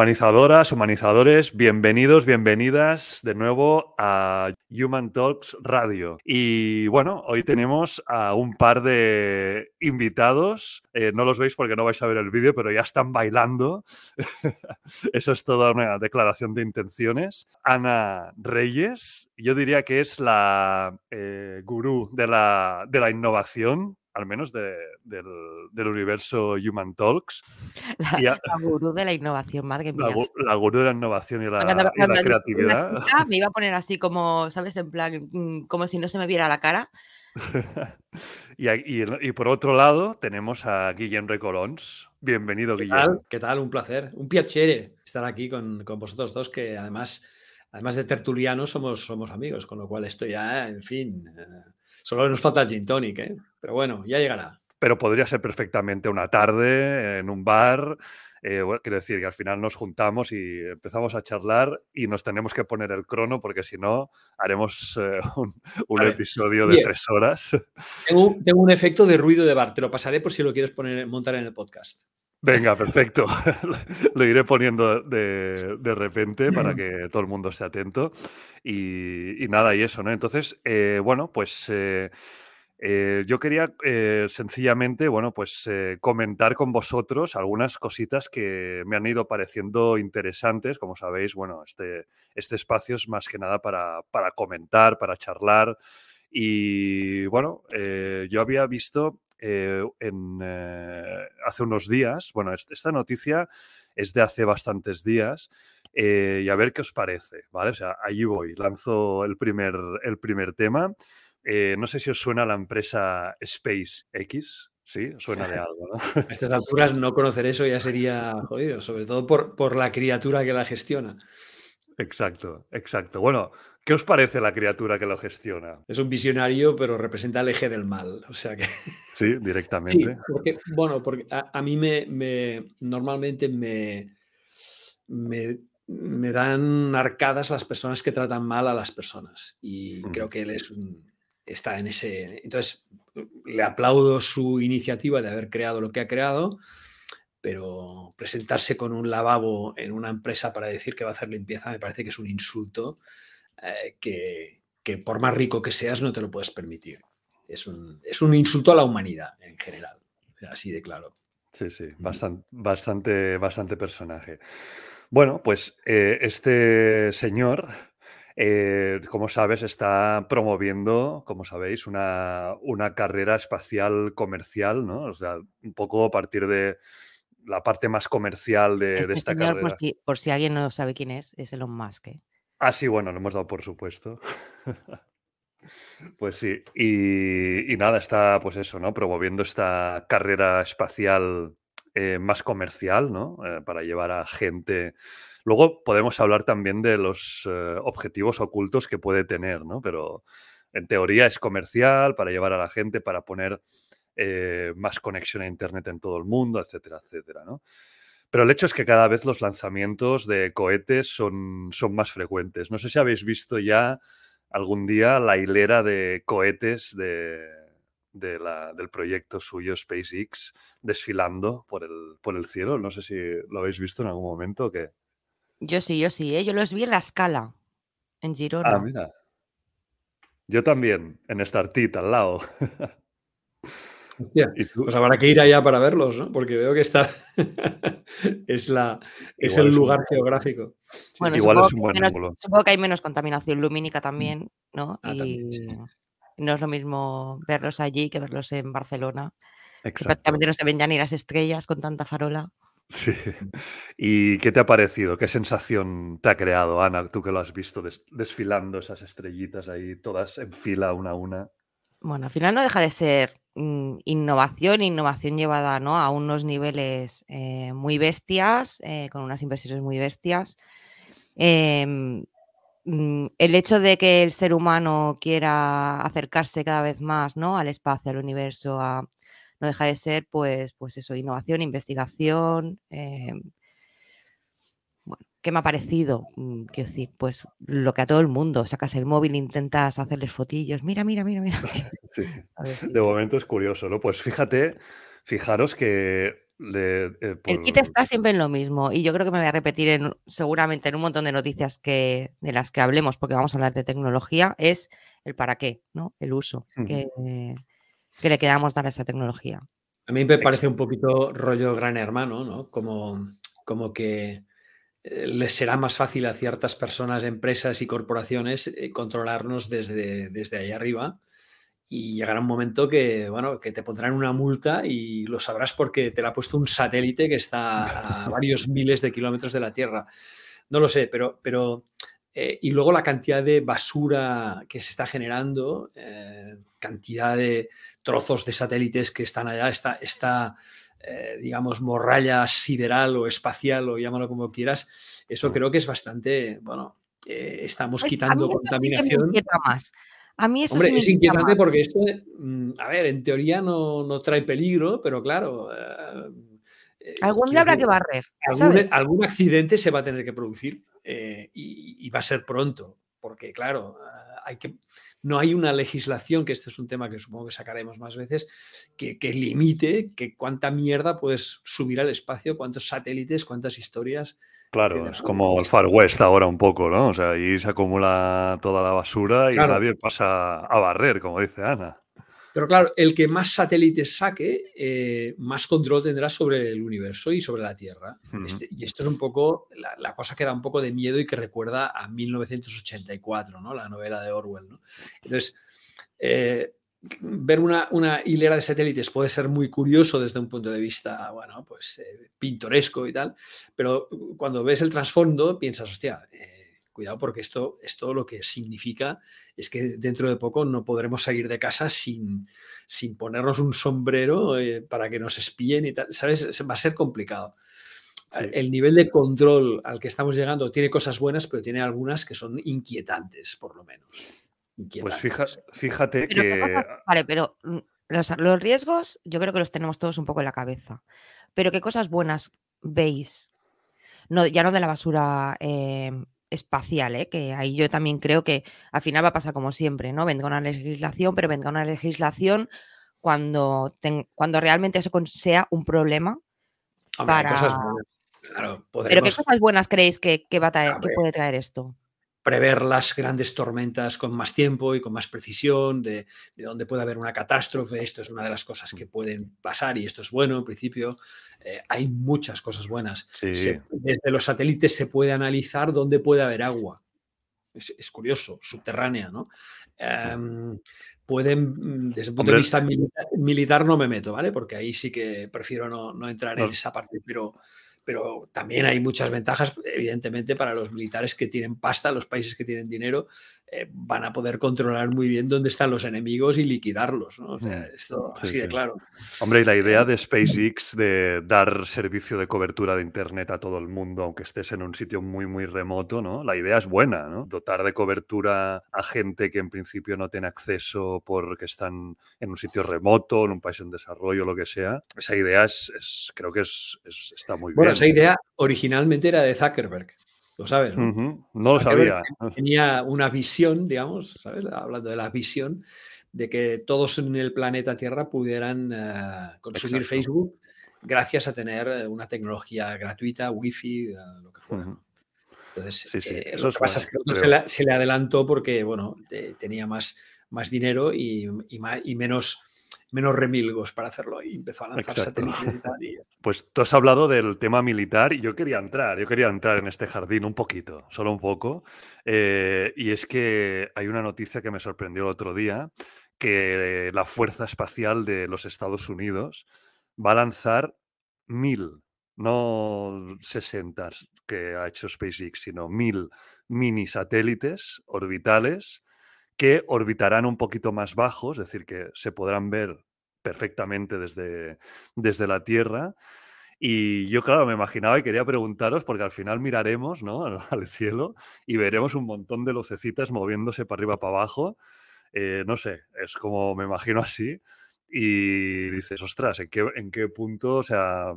Humanizadoras, humanizadores, bienvenidos, bienvenidas de nuevo a Human Talks Radio. Y bueno, hoy tenemos a un par de invitados. Eh, no los veis porque no vais a ver el vídeo, pero ya están bailando. Eso es toda una declaración de intenciones. Ana Reyes, yo diría que es la eh, gurú de la, de la innovación al menos del, universo Human Talks. La, gurú de la innovación, madre mía. La, gurú de la innovación y la, creatividad. me iba a poner así como, ¿sabes? En plan, mm, como si no se me viera la cara. y, por otro lado tenemos a Guillem Recolons. Bienvenido, ¿Qué Guillem. Tal? ¿Qué tal? Un placer. Un piacere estar aquí con, vosotros dos, que además, además de tertulianos, somos, somos amigos, con lo cual esto ya, en fin... Eh, Solo nos falta el gin tonic, ¿eh? Pero bueno, ya llegará. Pero podría ser perfectamente una tarde en un bar. Eh, quiero decir que al final nos juntamos y empezamos a charlar y nos tenemos que poner el crono porque si no haremos eh, un, episodio de tres horas. Tengo, un efecto de ruido de bar, te lo pasaré por si lo quieres poner, montar en el podcast. Venga, perfecto. Lo iré poniendo de, repente para que todo el mundo esté atento. Y, nada, y eso, ¿no? Entonces, eh, bueno, pues eh, eh, yo quería sencillamente, bueno, pues comentar con vosotros algunas cositas que me han ido pareciendo interesantes. Como sabéis, bueno, este, este espacio es más que nada para, para comentar, para charlar. Y bueno, yo había visto eh, en, eh, hace unos días. Bueno, esta noticia es de hace bastantes días. Eh, y a ver qué os parece, ¿vale? O sea, allí voy, lanzo el primer, el primer tema. No sé si os suena la empresa SpaceX. Sí, suena de algo, ¿no? A estas alturas no conocer eso ya sería jodido, sobre todo por, por la criatura que la gestiona. Exacto, exacto. Bueno, ¿qué os parece la criatura que lo gestiona? Es un visionario, pero representa el eje del mal. O sea que. Sí, directamente. bueno, porque a, mí me, normalmente me, me, dan arcadas las personas que tratan mal a las personas. Y creo que él es un, está en ese. Entonces, le aplaudo su iniciativa de haber creado lo que ha creado pero presentarse con un lavabo en una empresa para decir que va a hacer limpieza me parece que es un insulto eh, que, por más rico que seas no te lo puedes permitir. Es un, es un insulto a la humanidad en general, así de claro. Sí, sí, bastante, bastante, bastante personaje. Bueno, pues eh, este señor, eh, como sabes, está promoviendo, como sabéis, una, una, carrera espacial comercial, ¿no? O sea, un poco a partir de, la parte más comercial de, este esta carrera. Por si, por si, alguien no sabe quién es, es Elon Musk. ¿eh? Ah, sí, bueno, lo hemos dado por supuesto. pues sí, y, nada, está pues eso, ¿no? Promoviendo esta carrera espacial eh, más comercial, ¿no? Para llevar a gente... Luego podemos hablar también de los objetivos ocultos que puede tener, ¿no? Pero en teoría es comercial, para llevar a la gente, para poner eh, más conexión a Internet en todo el mundo, etcétera, etcétera. ¿no? Pero el hecho es que cada vez los lanzamientos de cohetes son, son más frecuentes. No sé si habéis visto ya algún día la hilera de cohetes de, del proyecto suyo SpaceX desfilando por el, por el cielo. No sé si lo habéis visto en algún momento o qué. Yo sí, yo sí. ¿eh? Yo los vi en la escala, en Girona. Ah, mira. Yo también, en Startit, al lado. Pues habrá que ir allá para verlos, ¿no? Porque veo que está. es la, es el lugar geográfico. igual es un buen ángulo. Supongo que hay menos contaminación lumínica también, ¿no? Ah, y no es lo mismo verlos allí que verlos en Barcelona. Prácticamente no se ven ya ni las estrellas con tanta farola. Sí. ¿Y qué te ha parecido? ¿Qué sensación te ha creado, Ana, tú que lo has visto desfilando esas estrellitas ahí, todas en fila, una a una? Bueno, al final no deja de ser Mm, innovación, innovación llevada ¿no? a unos niveles eh, muy bestias, eh, con unas inversiones muy bestias. Em, mm, el hecho de que el ser humano quiera acercarse cada vez más ¿no? al espacio, al universo, no deja de ser pues, pues eso, innovación, investigación, em, ¿Qué me ha parecido? Mm, quiero decir, pues lo que a todo el mundo, sacas el móvil, intentas hacerles fotillos, mira, mira, mira, mira. Sí. De momento es curioso, ¿no? Pues fíjate, fijaros que eh, El kit está siempre en lo mismo y yo creo que me voy a repetir en, seguramente en un montón de noticias que, de las que hablemos, porque vamos a hablar de tecnología, es el para qué, ¿no? El uso que, que, le queramos dar a esa tecnología. A mí me parece un poquito rollo gran hermano, ¿no? Como, como que eh, les será más fácil a ciertas personas, empresas y corporaciones eh, controlarnos desde, desde ahí arriba y llegará un momento que, bueno, que te pondrán una multa y lo sabrás porque te la ha puesto un satélite que está a varios miles de kilómetros de la Tierra. No lo sé, pero... pero eh, y luego la cantidad de basura que se está generando, eh, cantidad de trozos de satélites que están allá, esta, esta eh, digamos, morralla sideral o espacial, o llámalo como quieras, eso creo que es bastante, bueno, estamos pues quitando contaminación. más a mí eso Hombre, es inquietante porque esto, mm, a ver, en teoría no, trae peligro, pero claro. Eh, eh, algún día habrá que barrer. Algún, accidente se va a tener que producir eh, y, va a ser pronto, porque claro, hay que, no hay una legislación, que este es un tema que supongo que sacaremos más veces, que, limite que cuánta mierda puedes subir al espacio, cuántos satélites, cuántas historias. Claro, es como el Far West ahora un poco, ¿no? O sea, ahí se acumula toda la basura y nadie pasa a barrer, como dice Ana. Pero claro, el que más satélites saque, eh, más control tendrá sobre el universo y sobre la Tierra. Este, y esto es un poco la, cosa que da un poco de miedo y que recuerda a 1984, ¿no? la novela de Orwell. Entonces, eh, ver una, hilera de satélites puede ser muy curioso desde un punto de vista, bueno, pues eh, pintoresco y tal, pero cuando ves el trasfondo piensas, hostia, cuidado porque esto, esto lo que significa es que dentro de poco no podremos salir de casa sin, sin ponernos un sombrero eh, para que nos espíen y tal, ¿sabes? Va a ser complicado. El nivel de control al que estamos llegando tiene cosas buenas, pero tiene algunas que son inquietantes, por lo menos. Pues fíjate, que... Vale, pero mm, los, los, riesgos yo creo que los tenemos todos un poco en la cabeza. Pero ¿qué cosas buenas veis? No, ya no de la basura em, espacial, ¿eh? que ahí yo también creo que al final va a pasar como siempre, ¿no? Vendrá una legislación, pero vendrá una legislación cuando, cuando realmente eso sea un problema para... Pero ¿qué cosas buenas creéis que, va a que puede traer esto? Prever las grandes tormentas con más tiempo y con más precisión, de, de dónde puede haber una catástrofe. Esto es una de las cosas que pueden pasar y esto es bueno en principio. Eh, hay muchas cosas buenas. desde los satélites se puede analizar dónde puede haber agua. Es, curioso, subterránea, ¿no? Em, pueden, mm, desde el punto de vista militar, no me meto, ¿vale? Porque ahí sí que prefiero no, no entrar en esa parte, pero pero también hay muchas ventajas, evidentemente, para los militares que tienen pasta, los países que tienen dinero, eh, van a poder controlar muy bien dónde están los enemigos y liquidarlos, ¿no? O sea, mm, esto así de claro. Hombre, y la idea de SpaceX de dar servicio de cobertura de Internet a todo el mundo, aunque estés en un sitio muy, muy remoto, ¿no? La idea es buena, ¿no? Dotar de cobertura a gente que en principio no tiene acceso porque están en un sitio remoto, en un país en desarrollo, lo que sea. Esa idea es, creo que es, está muy bien. Bueno, esa idea originalmente era de Zuckerberg. Lo sabes, ¿no? lo sabía. Tenía una visión, digamos, ¿sabes? Hablando de la visión, de que todos en el planeta Tierra pudieran eh, consumir Facebook gracias a tener eh, una tecnología gratuita, wifi, eh, lo que fuera. Entonces, lo que pasa es que se, le, adelantó porque, bueno, tenía más, más dinero y, y menos menos remilgos para hacerlo y empezó a lanzar satélites y tal. Pues tú has hablado del tema militar y yo quería entrar, yo quería entrar en este jardín un poquito, solo un poco. Eh, y es que hay una noticia que me sorprendió el otro día, que la Fuerza Espacial de los Estados Unidos va a lanzar mil, no 60 que ha hecho SpaceX, sino mil mini satélites orbitales que orbitarán un poquito más bajos, es decir, que se podrán ver perfectamente desde, desde la Tierra. Y yo, claro, me imaginaba y quería preguntaros, porque al final miraremos ¿no? al cielo y veremos un montón de lucecitas moviéndose para arriba, para abajo. Eh, no sé, es como me imagino así. Y dices, ostras, ¿en qué, ¿en qué punto? O sea,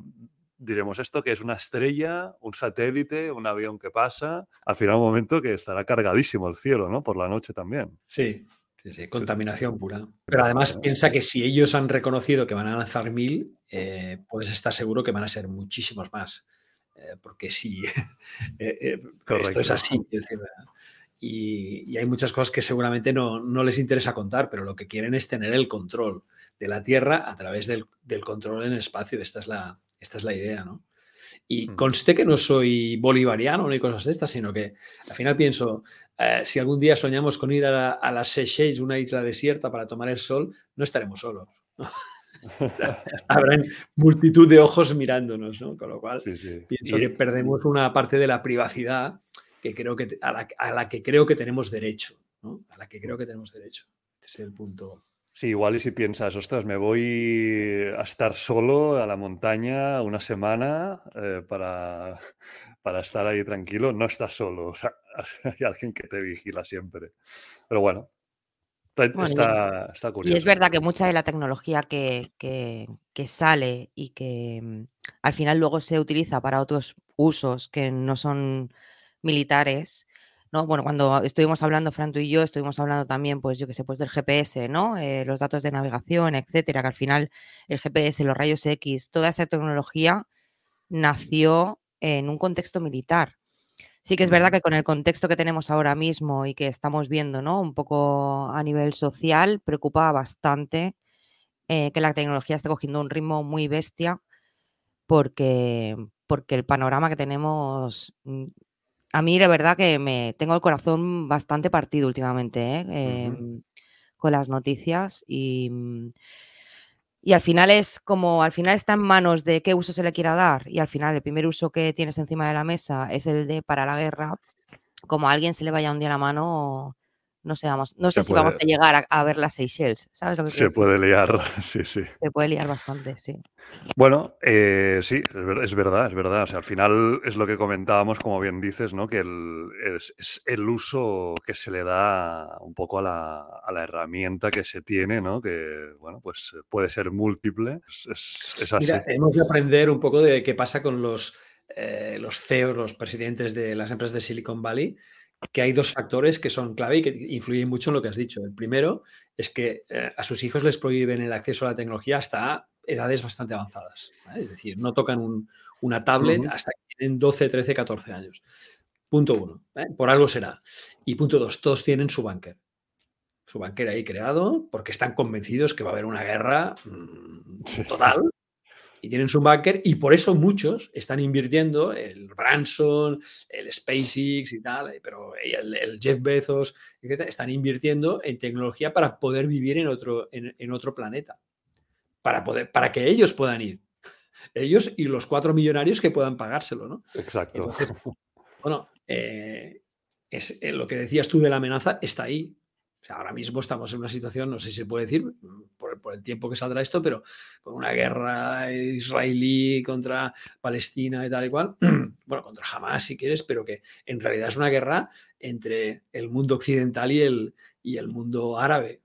diremos esto que es una estrella, un satélite, un avión que pasa, al final un momento que estará cargadísimo el cielo, ¿no? Por la noche también. Sí, Sí, sí, contaminación pura. Pero además piensa que si ellos han reconocido que van a lanzar mil, eh, puedes estar seguro que van a ser muchísimos más. Eh, porque sí, eh, esto es así. y, hay muchas cosas que seguramente no, les interesa contar, pero lo que quieren es tener el control de la Tierra a través del, control en el espacio. Esta es la, esta es la idea, ¿no? Y mm. conste que no soy bolivariano ni cosas de estas, sino que al final pienso, eh, si algún día soñamos con ir a, las Seychelles, una isla desierta, para tomar el sol, no estaremos solos. Habrá multitud de ojos mirándonos, ¿no? Con lo cual, pienso que perdemos una parte de la privacidad que creo que, a, la, que creo que tenemos derecho, ¿no? A la que creo que tenemos derecho. Este es el punto. Sí, igual y si piensas, ostras, me voy a estar solo a la montaña una semana eh, para, para estar ahí tranquilo, no estás solo, o sea, hay alguien que te vigila siempre. Pero bueno, está, está, curioso. Y es verdad que mucha de la tecnología que, que, que sale y que mm, al final luego se utiliza para otros usos que no son militares, bueno, cuando estuvimos hablando, Fran, tú y yo, estuvimos hablando también, pues yo que sé, pues del GPS, ¿no? Eh, los datos de navegación, etcétera, que al final el GPS, los rayos X, toda esa tecnología nació en un contexto militar. Sí que es verdad que con el contexto que tenemos ahora mismo y que estamos viendo, ¿no? Un poco a nivel social, preocupa bastante eh, que la tecnología esté cogiendo un ritmo muy bestia porque, porque el panorama que tenemos mm, a mí la verdad que me tengo el corazón bastante partido últimamente ¿eh? em, con las noticias y, mm, y al final es como, al final está en manos de qué uso se le quiera dar y al final el primer uso que tienes encima de la mesa es el de para la guerra, como a alguien se le vaya un día la mano no sé, no sé si vamos a llegar a, ver las Seychelles, ¿sabes lo que Se puede liar, sí, sí. Se puede liar bastante, sí. Bueno, eh, sí, es verdad, es verdad. O sea, al final es lo que comentábamos, como bien dices, ¿no? Que el, es, el uso que se le da un poco a la, a la, herramienta que se tiene, ¿no? Que, bueno, pues puede ser múltiple. Es, así. Mira, hemos de aprender un poco de qué pasa con los, eh, los CEOs, los presidentes de las empresas de Silicon Valley, que hay dos factores que son clave y que influyen mucho en lo que has dicho. El primero es que eh, a sus hijos les prohíben el acceso a la tecnología hasta edades bastante avanzadas. Es decir, no tocan una tablet hasta que tienen 12, 13, 14 años. Punto uno. ¿eh? Por algo será. Y punto dos, todos tienen su banker. Su banker ahí creado porque están convencidos que va a haber una guerra mm, total y tienen su backer y por eso muchos están invirtiendo, el Branson, el SpaceX y tal, eh, pero el, Jeff Bezos, etc., están invirtiendo en tecnología para poder vivir en otro, en, otro planeta, para, poder, para que ellos puedan ir. Ellos y los cuatro millonarios que puedan pagárselo, ¿no? Exacto. bueno, eh, es, eh, lo que decías tú de la amenaza está ahí ahora mismo estamos en una situación, no sé si se puede decir, por, el tiempo que saldrá esto, pero con una guerra israelí contra Palestina y tal y cual, bueno, contra Hamas si quieres, pero que en realidad es una guerra entre el mundo occidental y el, y el mundo árabe,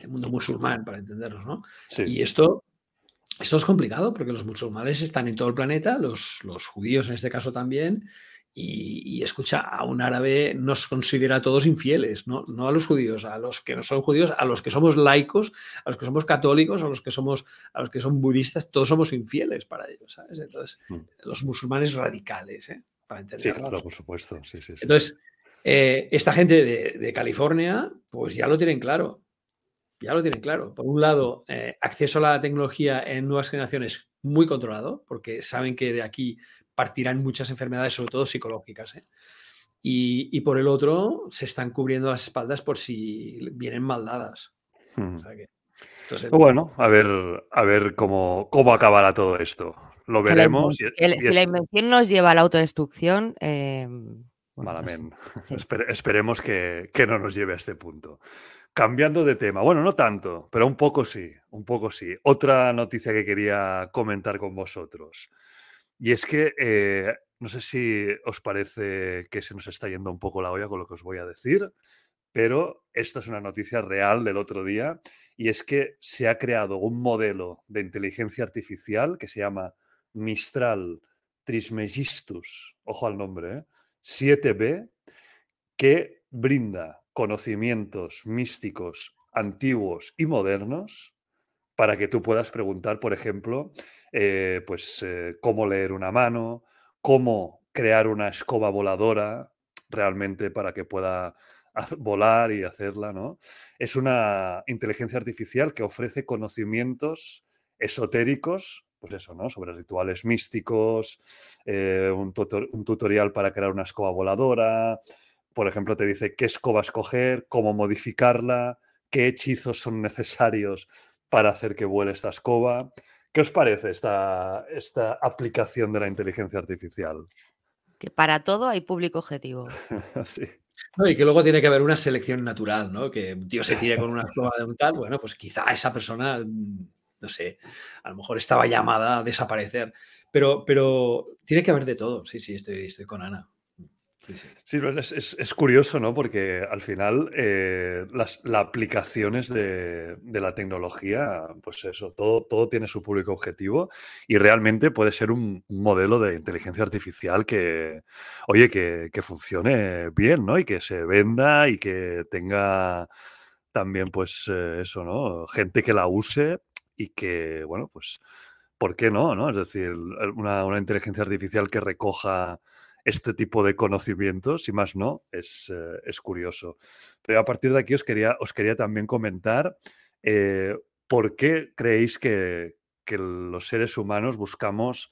el mundo musulmán, para entendernos, ¿no? Y esto, esto es complicado porque los musulmanes están en todo el planeta, los, los judíos en este caso también, y, escucha, a un árabe nos considera a todos infieles, ¿no? no a los judíos, a los que no son judíos, a los que somos laicos, a los que somos católicos, a los que somos, a los que son budistas, todos somos infieles para ellos, ¿sabes? Entonces, mm. los musulmanes radicales, ¿eh? Para entender. Sí, claro, por supuesto. Sí, sí, Entonces, eh, esta gente de, California, pues ya lo tienen claro. Ya lo tienen claro. Por un lado, eh, acceso a la tecnología en nuevas generaciones muy controlado, porque saben que de aquí partirán muchas enfermedades, sobre todo psicológicas. ¿eh? Y, por el otro, se están cubriendo las espaldas por si vienen maldadas. Hmm. Bueno, a ver, a ver cómo, cómo acabará todo esto. Lo veremos. Si la, invención nos lleva a la autodestrucción. Eh, Malamente. esperemos que, que, no nos lleve a este punto. Cambiando de tema, bueno, no tanto, pero un poco sí, un poco sí. Otra noticia que quería comentar con vosotros. Y es que eh, no sé si os parece que se nos está yendo un poco la olla con lo que os voy a decir, pero esta es una noticia real del otro día y es que se ha creado un modelo de inteligencia artificial que se llama Mistral Trismegistus, ojo al nombre, 7B, ¿eh? que brinda conocimientos místicos antiguos y modernos para que tú puedas preguntar, por ejemplo, eh, pues eh, cómo leer una mano, cómo crear una escoba voladora realmente para que pueda volar y hacerla, ¿no? Es una inteligencia artificial que ofrece conocimientos esotéricos, pues eso, ¿no? Sobre rituales místicos, eh, un, un, tutorial para crear una escoba voladora, por ejemplo, te dice qué escoba escoger, cómo modificarla, qué hechizos son necesarios para hacer que vuele esta escoba. ¿Qué os parece esta, esta aplicación de la inteligencia artificial? Que para todo hay público objetivo. sí. y que luego tiene que haber una selección natural, ¿no? Que un tío se tire con una escoba de un tal, bueno, pues quizá esa persona, mm, no sé, a lo mejor estaba llamada a desaparecer. Pero, pero tiene que haber de todo. Sí, sí, estoy, estoy con Ana. Sí, es, curioso, ¿no? Porque al final eh, las, aplicaciones de, la tecnología, pues eso, todo, todo tiene su público objetivo y realmente puede ser un, modelo de inteligencia artificial que, oye, que, funcione bien, ¿no? Y que se venda y que tenga también, pues eh, eso, ¿no? Gente que la use y que, bueno, pues, ¿por qué no? ¿no? Es decir, una, una inteligencia artificial que recoja este tipo de conocimientos, y más no, es, eh, es, curioso. Pero a partir de aquí os quería, os quería también comentar eh, por qué creéis que, que, los seres humanos buscamos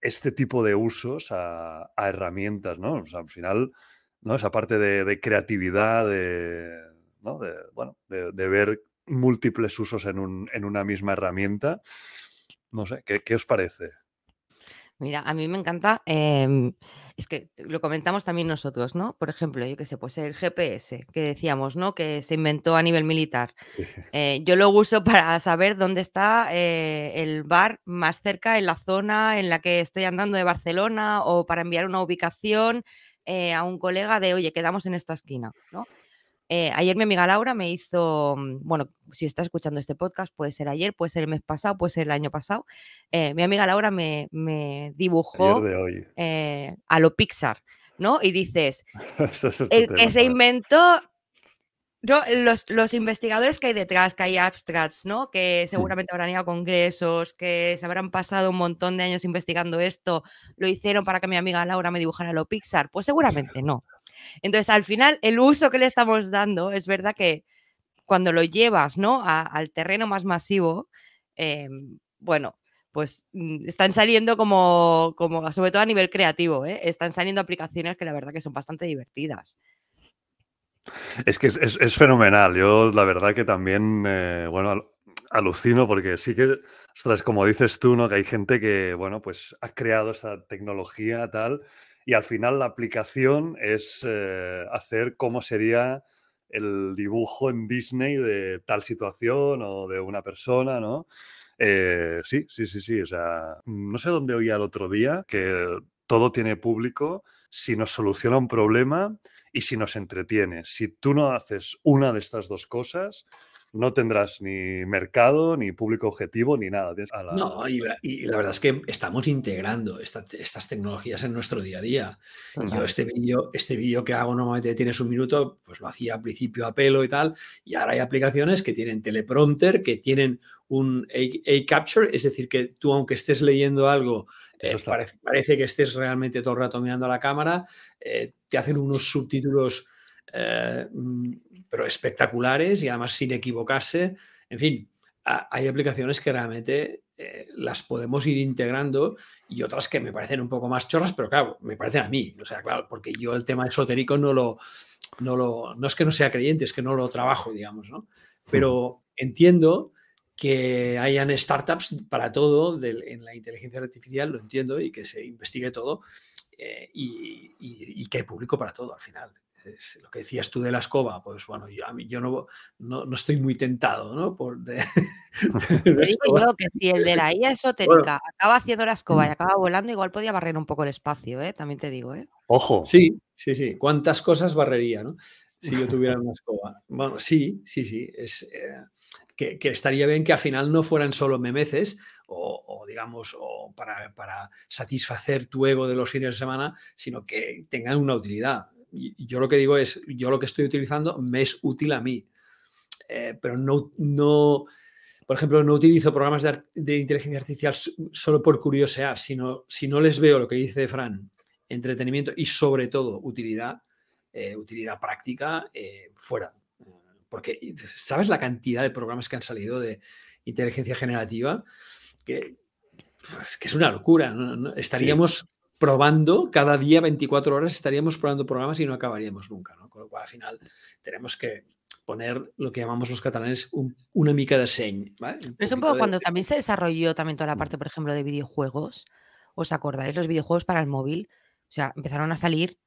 este tipo de usos a, herramientas, ¿no? al final, ¿no? Esa parte de, creatividad, de, ¿no? de bueno, de, ver múltiples usos en, un, en, una misma herramienta. No sé, ¿qué, qué os parece? Mira, a mí me encanta, em, es que lo comentamos también nosotros, ¿no? Por ejemplo, yo qué sé, pues el GPS, que decíamos, ¿no? Que se inventó a nivel militar. Eh, yo lo uso para saber dónde está eh, el bar más cerca en la zona en la que estoy andando de Barcelona o para enviar una ubicación eh, a un colega de, oye, quedamos en esta esquina, ¿no? Eh, ayer mi amiga Laura me hizo, mm, bueno, si está escuchando este podcast, puede ser ayer, puede ser el mes pasado, puede ser el año pasado. Eh, mi amiga Laura me, dibujó eh, a lo Pixar, ¿no? Y dices, el que se inventó los, investigadores que hay detrás, que hay abstracts, ¿no? Que mm. seguramente habrán ido a congresos, que se habrán pasado un montón de años investigando esto, lo hicieron para que mi amiga Laura me dibujara lo Pixar. Pues seguramente no. Entonces, al final, el uso que le estamos dando, es verdad que cuando lo llevas ¿no? al terreno más masivo, em, bueno, pues mm, están saliendo como, como, sobre todo a nivel creativo, ¿eh? están saliendo aplicaciones que la verdad que son bastante divertidas. Es que es, fenomenal. Yo la verdad que también, eh, bueno, alucino porque sí que, ostras, como dices tú, ¿no? Que hay gente que, bueno, pues ha creado esa tecnología tal y al final la aplicación es eh, hacer cómo sería el dibujo en Disney de tal situación o de una persona, ¿no? Eh, sí, sí, sí, sí. O sea, no sé dónde oía el otro día que todo tiene público si nos soluciona un problema y si nos entretiene. Si tú no haces una de estas dos cosas, no tendrás ni mercado, ni público objetivo, ni nada. No, y la, verdad es que estamos integrando estas tecnologías en nuestro día a día. Yo este vídeo este vídeo que hago normalmente tienes un minuto, pues lo hacía al principio a pelo y tal, y ahora hay aplicaciones que tienen teleprompter, que tienen un A-Capture, es decir, que tú aunque estés leyendo algo, eh, parece, que estés realmente todo el rato mirando a la cámara, eh, te hacen unos subtítulos eh, mm, pero espectaculares y además sin equivocarse. En fin, hay aplicaciones que realmente eh, las podemos ir integrando y otras que me parecen un poco más chorras, pero claro, me parecen a mí. O sea, claro, porque yo el tema esotérico no lo, no lo, no es que no sea creyente, es que no lo trabajo, digamos, ¿no? Pero entiendo que hayan startups para todo en la inteligencia artificial, lo entiendo, y que se investigue todo eh, y, y, que hay público para todo al final lo que decías tú de la escoba, pues bueno, yo, a mí, yo no, no, estoy muy tentado, ¿no? Por de, digo yo que si el de la IA esotérica acaba haciendo la escoba y mm. acaba volando, igual podía barrer un poco el espacio, ¿eh? También te digo, ¿eh? Ojo. Sí, sí, sí. ¿Cuántas cosas barrería, ¿no? Si yo tuviera una escoba. Bueno, sí, sí, sí. Es, eh, que, estaría bien que al final no fueran solo memeces o, digamos, o para, para, satisfacer tu ego de los fines de semana, sino que tengan una utilidad yo lo que digo es, yo lo que estoy utilizando me es útil a mí, eh, pero no, no, por ejemplo, no utilizo programas de, inteligencia artificial solo por curiosear, sino si no les veo lo que dice Fran, entretenimiento y sobre todo utilidad, eh, utilidad práctica, eh, fuera. Porque, ¿sabes la cantidad de programas que han salido de inteligencia generativa? Que, pues, que es una locura. Estaríamos probando cada día 24 horas, estaríamos probando programas y no acabaríamos nunca. ¿no? Con lo cual, al final, tenemos que poner lo que llamamos los catalanes una mica de señ. es un poco cuando también se desarrolló también toda la parte, por ejemplo, de videojuegos. ¿Os acordáis? Los videojuegos para el móvil. O sea, empezaron a salir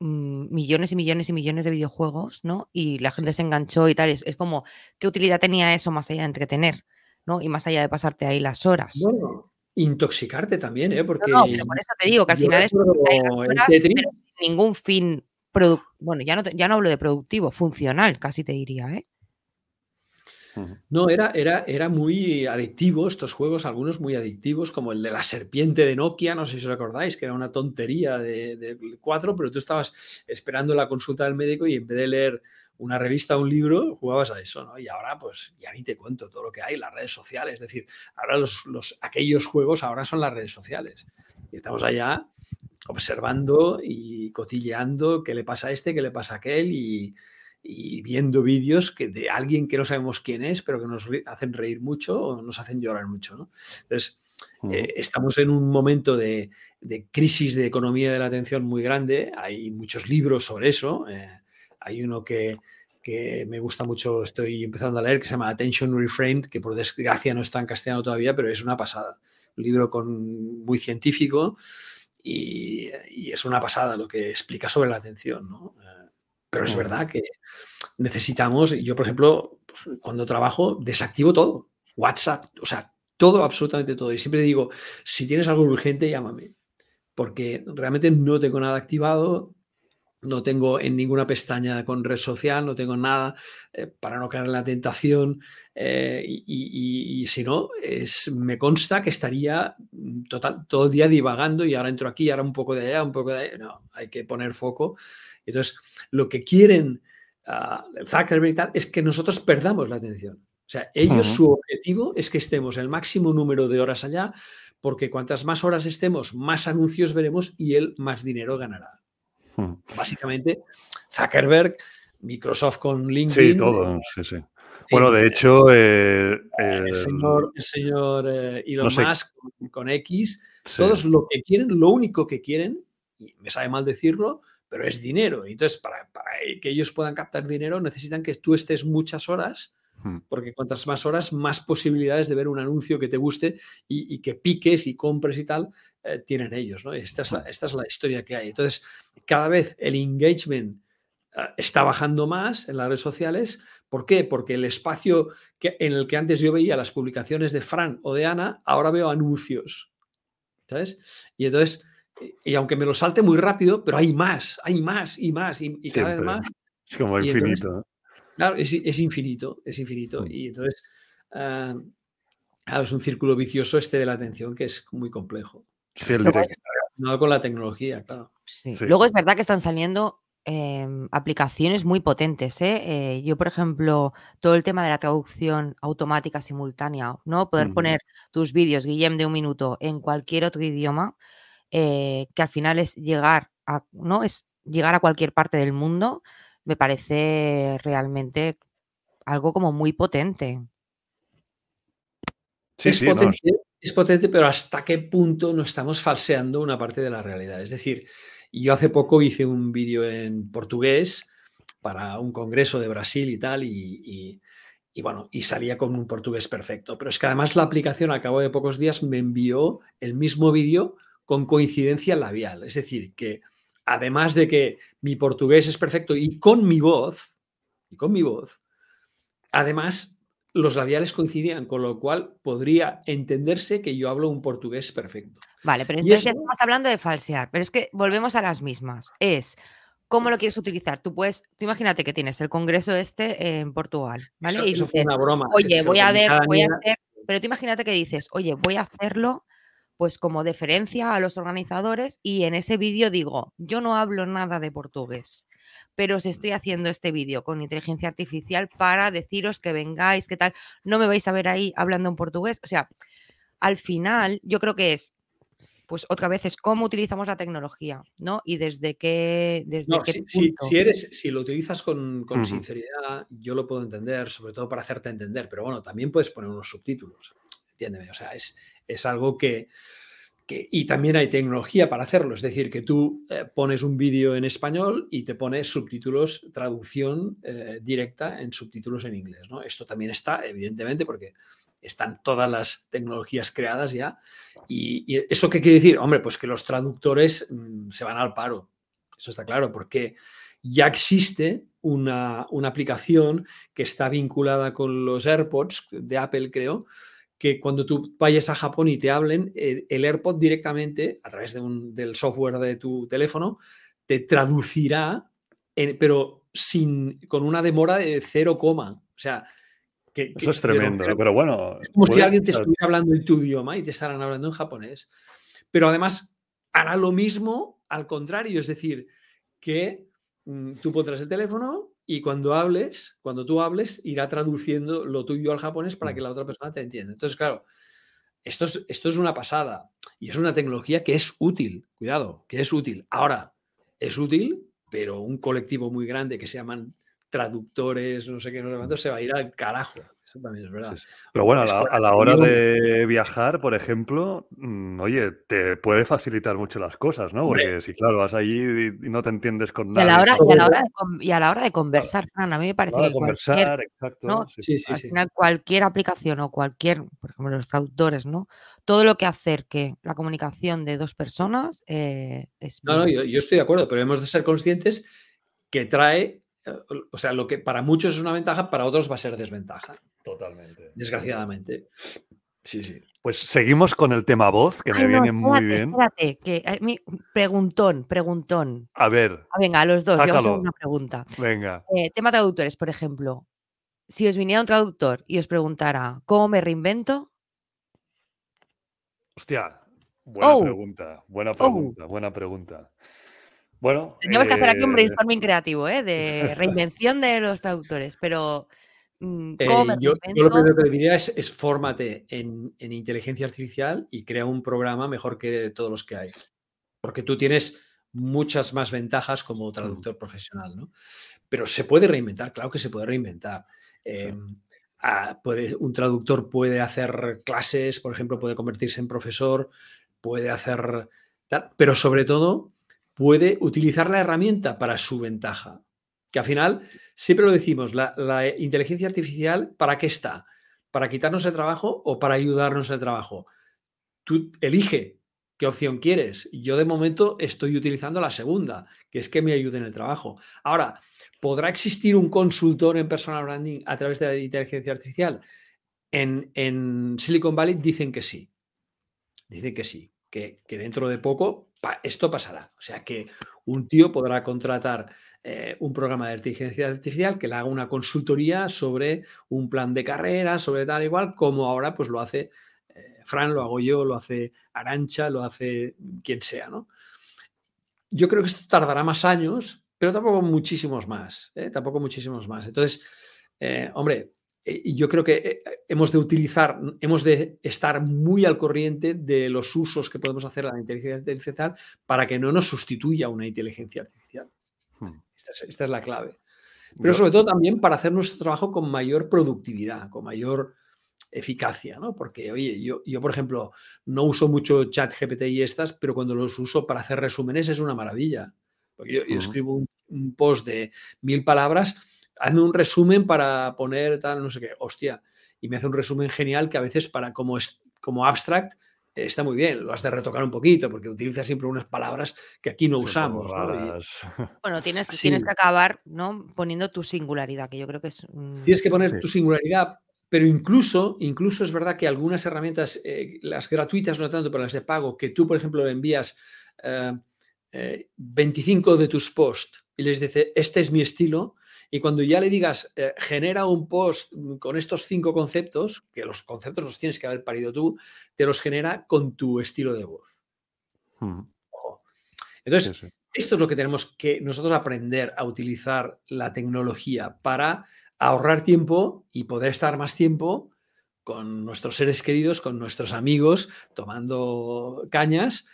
mm, millones y millones y millones de videojuegos, ¿no? Y la gente se enganchó y tal. Es, es, como, ¿qué utilidad tenía eso más allá de entretener? ¿no? Y más allá de pasarte ahí las horas. Bueno, intoxicarte también, ¿eh? Porque no, pero por eso te digo que al final es horas, pero sin ningún fin bueno, ya no, ya no hablo de productivo, funcional, casi te diría, ¿eh? No, era, era, era muy adictivo estos juegos, algunos muy adictivos, como el de la serpiente de Nokia, no sé si os acordáis, que era una tontería de, de cuatro, pero tú estabas esperando la consulta del médico y en vez de leer una revista un libro, jugabas a eso, ¿no? Y ahora, pues ya ni te cuento todo lo que hay, las redes sociales, es decir, ahora los, los, aquellos juegos ahora son las redes sociales. Y estamos allá observando y cotilleando qué le pasa a este, qué le pasa a aquel y, viendo vídeos que de alguien que no sabemos quién es, pero que nos hacen reír mucho o nos hacen llorar mucho. ¿no? Entonces, eh, estamos en un momento de, crisis de economía de la atención muy grande. Hay muchos libros sobre eso. Eh, hay uno que, que, me gusta mucho, estoy empezando a leer, que se llama Attention Reframed, que por desgracia no está en castellano todavía, pero es una pasada. Un libro con, muy científico y, es una pasada lo que explica sobre la atención, ¿no? Eh, pero es verdad que necesitamos, yo por ejemplo, pues, cuando trabajo, desactivo todo, WhatsApp, o sea, todo, absolutamente todo. Y siempre digo, si tienes algo urgente, llámame, porque realmente no tengo nada activado, no tengo en ninguna pestaña con red social, no tengo nada eh, para no caer en la tentación. Eh, y, si no, es, me consta que estaría total, todo el día divagando y ahora entro aquí, ahora un poco de allá, un poco de allá. No, hay que poner foco. Entonces, lo que quieren uh, Zuckerberg y tal es que nosotros perdamos la atención. O sea, ellos, su objetivo es que estemos el máximo número de horas allá, porque cuantas más horas estemos, más anuncios veremos y él más dinero ganará. Hmm. Básicamente, Zuckerberg, Microsoft con LinkedIn. Sí, todo, sí, sí. Bueno, de hecho, el, señor, el señor eh, Elon Musk con, X, todos lo que quieren, lo único que quieren, y me sabe mal decirlo, pero es dinero. Entonces, para, para que ellos puedan captar dinero, necesitan que tú estés muchas horas. Porque cuantas más horas, más posibilidades de ver un anuncio que te guste y, que piques y compres y tal, eh, tienen ellos. ¿no? Esta, es la, esta es la historia que hay. Entonces, cada vez el engagement eh, está bajando más en las redes sociales. ¿Por qué? Porque el espacio que, en el que antes yo veía las publicaciones de Fran o de Ana, ahora veo anuncios. ¿Sabes? Y entonces, y aunque me lo salte muy rápido, pero hay más, hay más y más y, cada vez más. Es como infinito. Claro, es, infinito, es infinito. Mm. Y entonces, eh, es un círculo vicioso este de la atención que es muy complejo. Sí, el no con la tecnología, claro. Luego es verdad que están saliendo em, aplicaciones muy potentes. ¿eh? ¿eh? yo, por ejemplo, todo el tema de la traducción automática simultánea, ¿no? Poder poner tus vídeos, Guillem, de un minuto en cualquier otro idioma, eh, que al final es llegar a, ¿no? Es llegar a cualquier parte del mundo, me parece realmente algo como muy potente. Sí, es potente, es potente, pero ¿hasta qué punto no estamos falseando una parte de la realidad? Es decir, yo hace poco hice un vídeo en portugués para un congreso de Brasil y tal, y, bueno, y salía con un portugués perfecto. Pero es que además la aplicación al cabo de pocos días me envió el mismo vídeo con coincidencia labial. Es decir, que además de que mi portugués es perfecto y con mi voz, y con mi voz, además los labiales coincidían, con lo cual podría entenderse que yo hablo un portugués perfecto. Vale, pero entonces estamos hablando de falsear, pero es que volvemos a las mismas. Es cómo lo quieres utilizar. Tú puedes, tú imagínate que tienes el congreso este en Portugal, ¿vale? Eso, fue una broma. Oye, voy a ver, voy a hacer, pero tú imagínate que dices, oye, voy a hacerlo pues como deferencia a los organizadores y en ese vídeo digo, yo no hablo nada de portugués, pero os estoy haciendo este vídeo con inteligencia artificial para deciros que vengáis, qué tal, no me vais a ver ahí hablando en portugués. O sea, al final yo creo que es pues otra vez es cómo utilizamos la tecnología, ¿no? Y desde qué, desde qué si, si, eres, si lo utilizas con, sinceridad, yo lo puedo entender, sobre todo para hacerte entender, pero bueno, también puedes poner unos subtítulos, entiéndeme, o sea, es, es algo que, que, y también hay tecnología para hacerlo, es decir, que tú eh, pones un vídeo en español y te pones subtítulos, traducción eh, directa en subtítulos en inglés, ¿no? Esto también está, evidentemente, porque están todas las tecnologías creadas ya. Y, eso qué quiere decir? Hombre, pues que los traductores mm, se van al paro. Eso está claro, porque ya existe una, aplicación que está vinculada con los AirPods de Apple, creo, que cuando tú vayas a Japón y te hablen, el, AirPod directamente, a través de un, del software de tu teléfono, te traducirá, pero sin, con una demora de 0, o sea, eso es tremendo, pero bueno. Es como si alguien te estuviera hablando en tu idioma y te estarán hablando en japonés. Pero además hará lo mismo al contrario, es decir, que mm, tú pondrás el teléfono y cuando hables, cuando tú hables, irá traduciendo lo tuyo al japonés para que mm. la otra persona te entienda. Entonces, claro, esto es, esto es una pasada y es una tecnología que es útil, cuidado, que es útil. Ahora, es útil, pero un colectivo muy grande que se llaman traductores, no sé qué, no sé cuánto, se va a ir al carajo. Eso también es verdad. Pero bueno, a la, hora de viajar, por ejemplo, mm, oye, te puede facilitar mucho las cosas, ¿no? Porque si, claro, vas allí y no te entiendes con nada. Y a la hora, y a la hora, de, conversar, Fran, a mí me parece que conversar, exacto. Sí, sí, al final, cualquier aplicación o cualquier, por ejemplo, los traductores, ¿no? Todo lo que acerque la comunicación de dos personas eh, es... No, no, yo, yo estoy de acuerdo, pero hemos de ser conscientes que trae o sea, lo que para muchos es una ventaja, para otros va a ser desventaja. Totalmente. Desgraciadamente. Sí, sí. Pues seguimos con el tema voz, que me viene muy bien. Espérate, que eh, preguntón, preguntón. A ver. Ah, venga, a los dos, yo una pregunta. Venga. Eh, tema traductores, por ejemplo. Si os viniera un traductor y os preguntara, ¿cómo me reinvento? Hostia, buena oh. pregunta, buena oh. pregunta, buena pregunta. Bueno. Tenemos que hacer aquí un eh, brainstorming creativo, ¿eh? De reinvención de los traductores, pero. Mm, eh, yo, lo primero que le diría es, es fórmate en, inteligencia artificial y crea un programa mejor que todos los que hay. Porque tú tienes muchas más ventajas como mm. traductor profesional, ¿no? Pero se puede reinventar, claro que se puede reinventar. Em, ah, puede, un traductor puede hacer clases, por ejemplo, puede convertirse en profesor, puede hacer... pero sobre todo puede utilizar la herramienta para su ventaja. Que al final, siempre lo decimos, la, inteligencia artificial, ¿para qué está? ¿Para quitarnos el trabajo o para ayudarnos el trabajo? Tú elige qué opción quieres. Yo de momento estoy utilizando la segunda, que es que me ayude en el trabajo. Ahora, ¿podrá existir un consultor en personal branding a través de la inteligencia artificial? En, en Silicon Valley dicen que sí. Dicen que sí que, dentro de poco esto pasará. O sea que un tío podrá contratar eh, un programa de inteligencia artificial que le haga una consultoría sobre un plan de carrera, sobre tal igual, como ahora pues lo hace eh, Fran, lo hago yo, lo hace Arancha, lo hace quien sea, ¿no? Yo creo que esto tardará más años, pero tampoco muchísimos más, ¿eh? tampoco muchísimos más. Entonces, hombre, y yo creo que eh, hemos de utilizar, hemos de estar muy al corriente de los usos que podemos hacer a la inteligencia artificial para que no nos sustituya una inteligencia artificial. Hmm. Esta, es, la clave. Pero sobre todo también para hacer nuestro trabajo con mayor productividad, con mayor eficacia, ¿no? Porque, oye, yo, yo por ejemplo, no uso mucho chat GPT y estas, pero cuando los uso para hacer resúmenes es una maravilla. Porque yo, hmm. escribo un post de mil palabras hazme un resumen para poner tal, no sé qué, hostia. Y me hace un resumen genial que a veces para como, es, como abstract está muy bien, lo has de retocar un poquito porque utiliza siempre unas palabras que aquí no usamos. Bueno, tienes, tienes que acabar ¿no? poniendo tu singularidad, que yo creo que es... Tienes que poner tu singularidad, pero incluso, incluso es verdad que algunas herramientas, eh, las gratuitas no tanto, pero las de pago, que tú, por ejemplo, le envías 25 eh, eh, de tus posts y les dices, este es mi estilo, Y cuando ya le digas, eh, genera un post con estos cinco conceptos, que los conceptos los tienes que haber parido tú, te los genera con tu estilo de voz. Hmm. Entonces, esto es lo que tenemos que nosotros aprender a utilizar la tecnología para ahorrar tiempo y poder estar más tiempo con nuestros seres queridos, con nuestros amigos, tomando cañas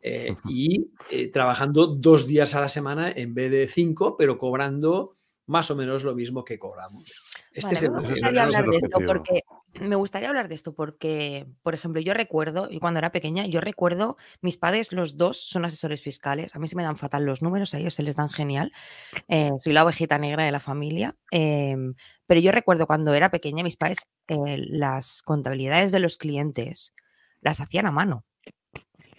eh, y eh, trabajando dos días a la semana en vez de cinco, pero cobrando más o menos lo mismo que cobramos. Este es el me gustaría hablar de esto porque me gustaría hablar de esto porque, por ejemplo, yo recuerdo, y cuando era pequeña, yo recuerdo, mis padres, los dos son asesores fiscales. A mí se me dan fatal los números, a ellos se les dan genial. Eh, soy la ovejita negra de la familia. Em, pero yo recuerdo cuando era pequeña, mis padres, las contabilidades de los clientes las hacían a mano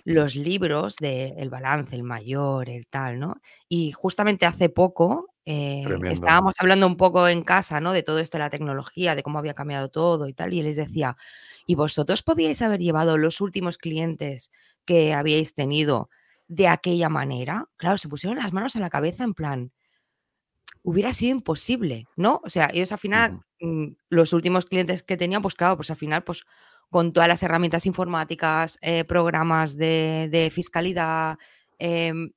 los libros del balance, el mayor, el tal, ¿no? Y justamente hace poco eh, estábamos hablando un poco en casa, ¿no? De todo esto de la tecnología, de cómo había cambiado todo y tal, y les decía, ¿y vosotros podíais haber llevado los últimos clientes que habíais tenido de aquella manera? Claro, se pusieron las manos a la cabeza en plan, hubiera sido imposible, ¿no? O sea, ellos al final, mm, los últimos clientes que tenían, pues claro, pues al final, pues con todas las herramientas informáticas, eh, programas de, fiscalidad, em,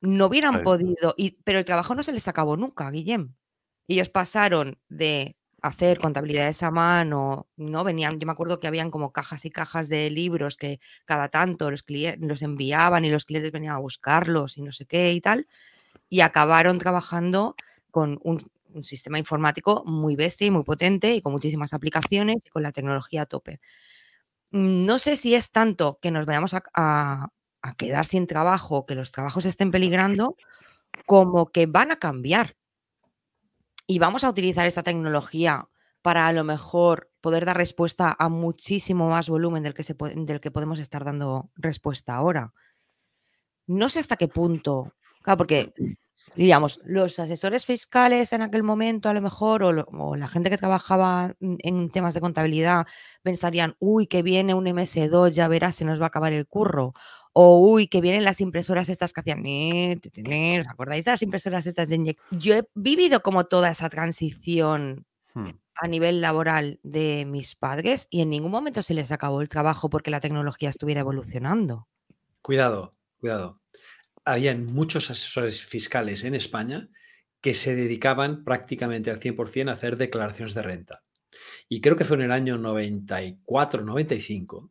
no hubieran podido, y, pero el trabajo no se les acabó nunca, Guillem. Ellos pasaron de hacer contabilidades a mano, ¿no? Venían, yo me acuerdo que habían como cajas y cajas de libros que cada tanto los, los enviaban y los clientes venían a buscarlos y no sé qué y tal, y acabaron trabajando con un sistema informático muy bestia y muy potente y con muchísimas aplicaciones y con la tecnología a tope. Mm, no sé si es tanto que nos vayamos a, quedar sin trabajo, que los trabajos estén peligrando, como que van a cambiar. Y vamos a utilizar esa tecnología para a lo mejor poder dar respuesta a muchísimo más volumen del que, se del que podemos estar dando respuesta ahora. No sé hasta qué punto, claro, porque digamos, los asesores fiscales en aquel momento, a lo mejor, o, la gente que trabajaba en temas de contabilidad, pensarían, uy, que viene un MS2, ya verás, se nos va a acabar el curro. O, uy, que vienen las impresoras estas que hacían, ¿os acordáis de las impresoras estas de Yo he vivido como toda esa transición hmm. a nivel laboral de mis padres y en ningún momento se les acabó el trabajo porque la tecnología estuviera evolucionando. Cuidado, cuidado habían muchos asesores fiscales en España que se dedicaban prácticamente al 100% a hacer declaraciones de renta. Y creo que fue en el año 94, 95,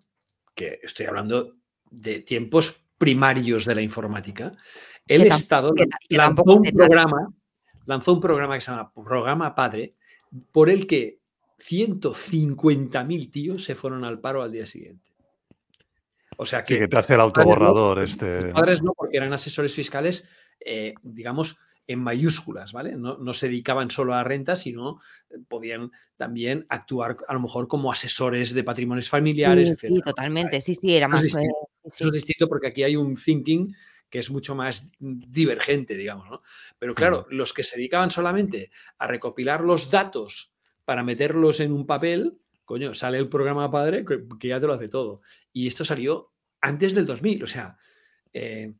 que estoy hablando de tiempos primarios de la informática, el Estado lanzó un programa, lanzó un programa que se llama Programa Padre, por el que 150.000 tíos se fueron al paro al día siguiente. O sea que. que te hace el autoborrador. este... padres no, porque eran asesores fiscales, eh, digamos, en mayúsculas, ¿vale? No, se dedicaban solo a renta, sino eh, podían también actuar a lo mejor como asesores de patrimonios familiares, sí, Sí, totalmente, sí, sí, era más. Eso es, distinto, porque aquí hay un thinking que es mucho más divergente, digamos, ¿no? Pero claro, los que se dedicaban solamente a recopilar los datos para meterlos en un papel, coño, sale el programa padre que, ya te lo hace todo. Y esto salió antes del 2000, o sea... Eh,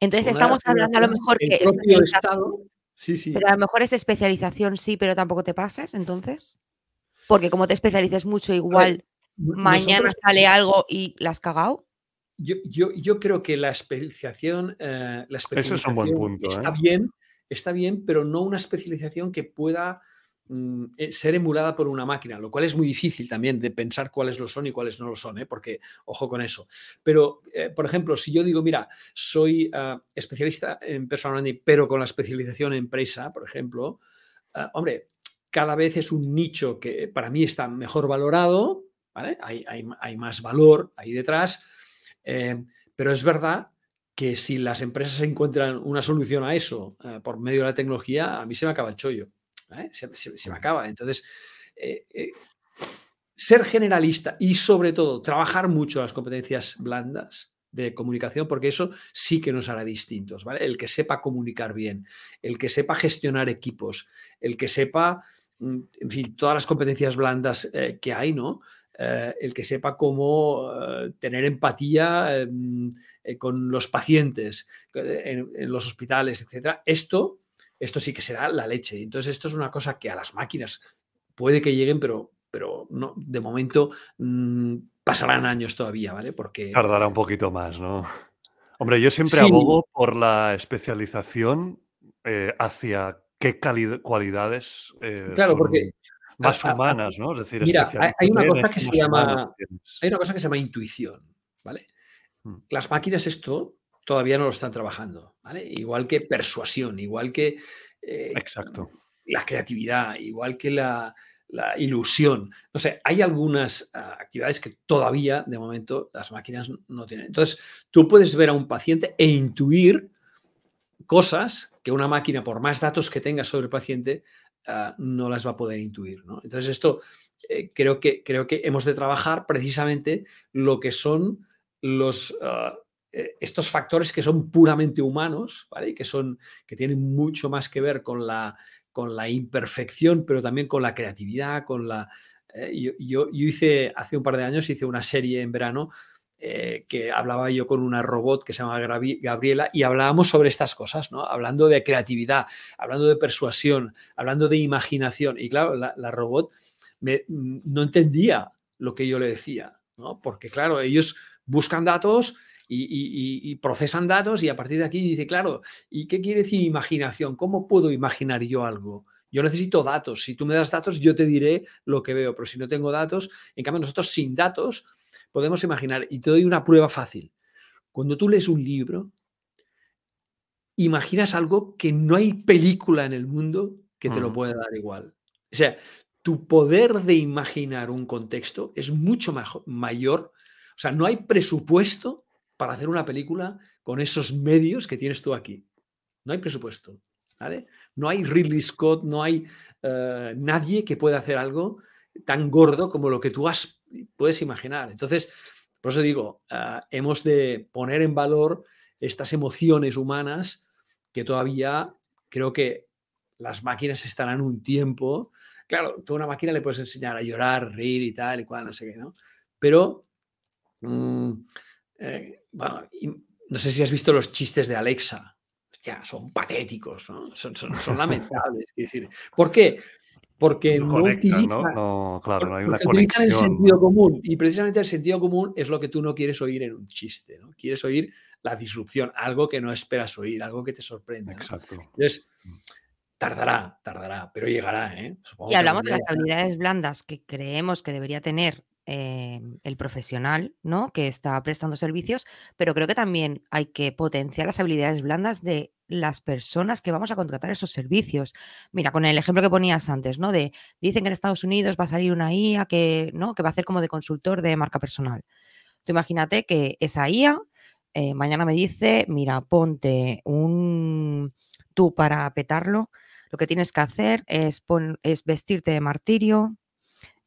Entonces estamos hablando a lo mejor que... Estado, sí, sí. Pero a lo mejor es especialización, sí, pero tampoco te pases, entonces. Porque como te especialices mucho, igual mañana sale algo y la has cagado. Yo, yo, yo, creo que la especialización, eh, la especialización es un buen punto, está ¿eh? bien, está bien, pero no una especialización que pueda ser emulada por una máquina, lo cual es muy difícil también de pensar cuáles lo son y cuáles no lo son, ¿eh? porque ojo con eso. Pero, eh, por ejemplo, si yo digo, mira, soy ah, especialista en personal pero con la especialización en empresa, por ejemplo, ah, hombre, cada vez es un nicho que para mí está mejor valorado, ¿vale? hay, más valor ahí detrás, pero es verdad que si las empresas encuentran una solución a eso por medio de la tecnología, a mí se me acaba el chollo. ¿Eh? se, me acaba. Entonces, eh, eh, ser generalista y sobre todo trabajar mucho las competencias blandas de comunicación, porque eso sí que nos hará distintos, ¿vale? El que sepa comunicar bien, el que sepa gestionar equipos, el que sepa, mm, en fin, todas las competencias blandas que hay, ¿no? el que sepa cómo tener empatía con los pacientes en, en, los hospitales, etcétera. Esto esto sí que será la leche. Entonces, esto es una cosa que a las máquinas puede que lleguen, pero, pero no, de momento mm, pasarán años todavía, ¿vale? Porque... Tardará un poquito más, ¿no? Hombre, yo siempre abogo por la especialización eh, hacia qué cualidades eh, claro, porque, más humanas, ¿no? Es decir, mira, hay una cosa que se llama, hay una cosa que se llama intuición, ¿vale? Mm. Las máquinas esto todavía no lo están trabajando, ¿vale? Igual que persuasión, igual que eh, Exacto. la creatividad, igual que la, ilusión. No sé, hay algunas ah, actividades que todavía, de momento, las máquinas no tienen. Entonces, tú puedes ver a un paciente e intuir cosas que una máquina, por más datos que tenga sobre el paciente, ah, no las va a poder intuir. Entonces, esto eh, creo, que, creo que hemos de trabajar precisamente lo que son los, ah, estos factores que son puramente humanos, ¿vale? que, son, que tienen mucho más que ver con la, con la imperfección, pero también con la creatividad, con la... Eh, yo, hice, hace un par de años, hice una serie en verano eh, que hablaba yo con una robot que se llama Gabriela y hablábamos sobre estas cosas, ¿no? Hablando de creatividad, hablando de persuasión, hablando de imaginación. Y claro, la, robot mm, no entendía lo que yo le decía, ¿no? Porque claro, ellos buscan datos y, procesan datos y a partir de aquí dice, claro, ¿y qué quiere decir imaginación? ¿Cómo puedo imaginar yo algo? Yo necesito datos. Si tú me das datos, yo te diré lo que veo, pero si no tengo datos, en cambio nosotros sin datos podemos imaginar. Y te doy una prueba fácil. Cuando tú lees un libro, imaginas algo que no hay película en el mundo que te lo pueda dar igual. O sea, tu poder de imaginar un contexto es mucho mayor. O sea, no hay presupuesto para hacer una película con esos medios que tienes tú aquí. No hay presupuesto. ¿vale? No hay Ridley Scott, no hay eh, nadie que pueda hacer algo tan gordo como lo que tú has, puedes imaginar. Entonces, por eso digo, ah, hemos de poner en valor estas emociones humanas que todavía creo que las máquinas estarán un tiempo. Claro, tú a una máquina le puedes enseñar a llorar, reír y tal y cual, no sé qué, ¿no? Pero, mm, eh, bueno, no sé si has visto los chistes de Alexa. Ya, son patéticos, ¿no? son, son, son lamentables. decir, ¿Por qué? porque no, utiliza, ¿no? claro, no hay una conexión. el sentido común y precisamente el sentido común es lo que tú no quieres oír en un chiste, ¿no? Quieres oír la disrupción, algo que no esperas oír, algo que te sorprende. Exacto. Entonces, tardará, tardará, pero llegará, ¿eh? y hablamos de las habilidades blandas que creemos que debería tener Em, el profesional, ¿no? Que está prestando servicios, pero creo que también hay que potenciar las habilidades blandas de las personas que vamos a contratar esos servicios. Mira, con el ejemplo que ponías antes, ¿no? De dicen que en Estados Unidos va a salir una IA que, ¿no? Que va a hacer como de consultor de marca personal. Tú imagínate que esa IA eh, mañana me dice, mira, ponte un tú para petarlo, lo que tienes que hacer es, es vestirte de martirio,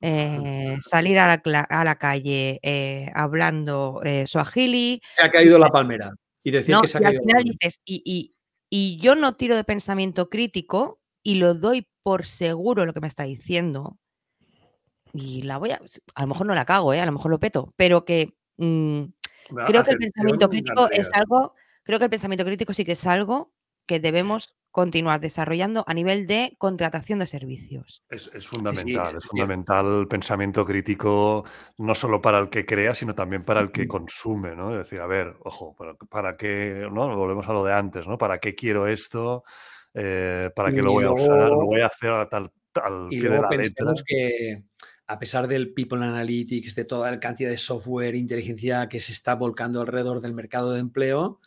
eh, salir a la, calle eh, hablando eh, suajili. Se ha caído la palmera. Y decir que se ha caído. y, yo no tiro de pensamiento crítico y lo doy por seguro lo que me está diciendo. Y la voy a. A lo mejor no la cago, a lo mejor lo peto, pero que mm, creo que el pensamiento crítico es algo. Creo que el pensamiento crítico sí que es algo que debemos continuar desarrollando a nivel de contratación de servicios. Es, fundamental, es fundamental el pensamiento crítico, no solo para el que crea, sino también para el que consume, ¿no? Es decir, a ver, ojo, ¿para, qué, no? Volvemos a lo de antes, ¿no? ¿Para qué quiero esto? Eh, ¿Para qué lo voy a usar? ¿Lo voy a hacer a tal, al pie de la letra? que a pesar del People Analytics, de toda la cantidad de software, inteligencia que se está volcando alrededor del mercado de empleo,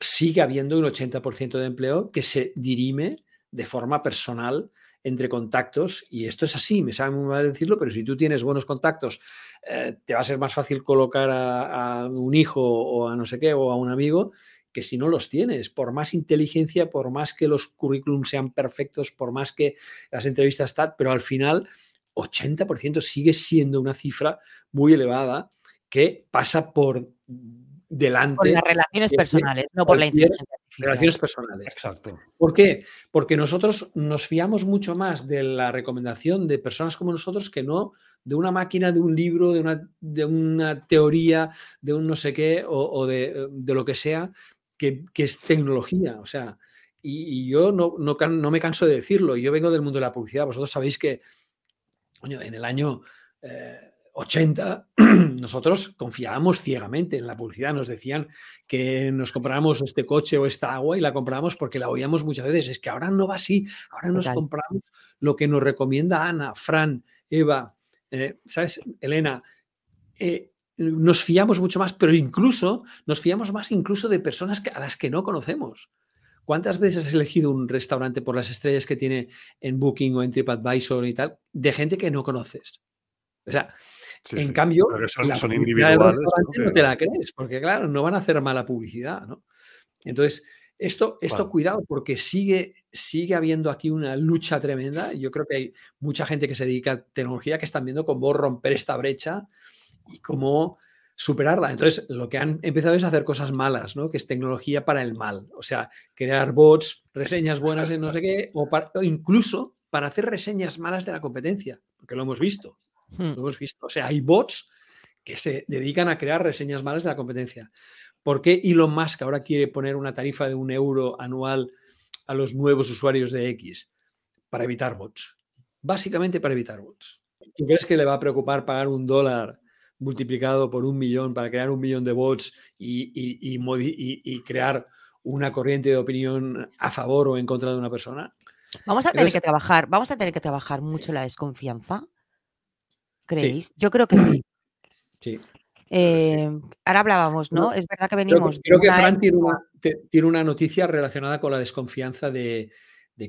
sigue habiendo un 80% de empleo que se dirime de forma personal entre contactos y esto es así, me sabe muy mal decirlo, pero si tú tienes buenos contactos, eh, te va a ser más fácil colocar a, un hijo o a no sé qué o a un amigo que si no los tienes, por más inteligencia, por más que los currículums sean perfectos, por más que las entrevistas están, pero al final 80% sigue siendo una cifra muy elevada que pasa por delante. Por las relaciones personales, no por la inteligencia Relaciones personales. Exacto. ¿Por qué? Porque nosotros nos fiamos mucho más de la recomendación de personas como nosotros que no de una máquina, de un libro, de una, de una teoría, de un no sé qué o, de, lo que sea, que, es tecnología. O sea, Y, yo no, no, me canso de decirlo. Yo vengo del mundo de la publicidad. Vosotros sabéis que en el año 80 eh, nosotros confiábamos ciegamente en la publicidad. Nos decían que nos compráramos este coche o esta agua y la comprábamos porque la oíamos muchas veces. Es que ahora no va así. Ahora nos compramos lo que nos recomienda Ana, Fran, Eva, eh, ¿sabes? Elena. Eh, nos fiamos mucho más, pero incluso nos fiamos más incluso de personas a las que no conocemos. ¿Cuántas veces has elegido un restaurante por las estrellas que tiene en Booking o en TripAdvisor y tal de gente que no conoces? O sea, en cambio, son, individuales. ¿no? te la crees, porque claro, no van a hacer mala publicidad, ¿no? Entonces, esto, esto cuidado, porque sigue, sigue habiendo aquí una lucha tremenda. Yo creo que hay mucha gente que se dedica a tecnología que están viendo cómo romper esta brecha y cómo superarla. Entonces, lo que han empezado es hacer cosas malas, ¿no? Que es tecnología para el mal. O sea, crear bots, reseñas buenas en no sé qué, o, incluso para hacer reseñas malas de la competencia, porque lo hemos visto. Hmm. Lo hemos visto. O sea, hay bots que se dedican a crear reseñas malas de la competencia. ¿Por qué Elon Musk ahora quiere poner una tarifa de un euro anual a los nuevos usuarios de X? Para evitar bots. Básicamente para evitar bots. ¿Tú crees que le va a preocupar pagar un dólar multiplicado por un millón para crear un millón de bots y, y, crear una corriente de opinión a favor o en contra de una persona? Vamos a tener que trabajar, vamos a tener que trabajar mucho la desconfianza. ¿Creéis? Yo creo que sí. Sí. Eh, ahora hablábamos, ¿no? es verdad que venimos. Creo, que Fran tiene una, noticia relacionada con la desconfianza de,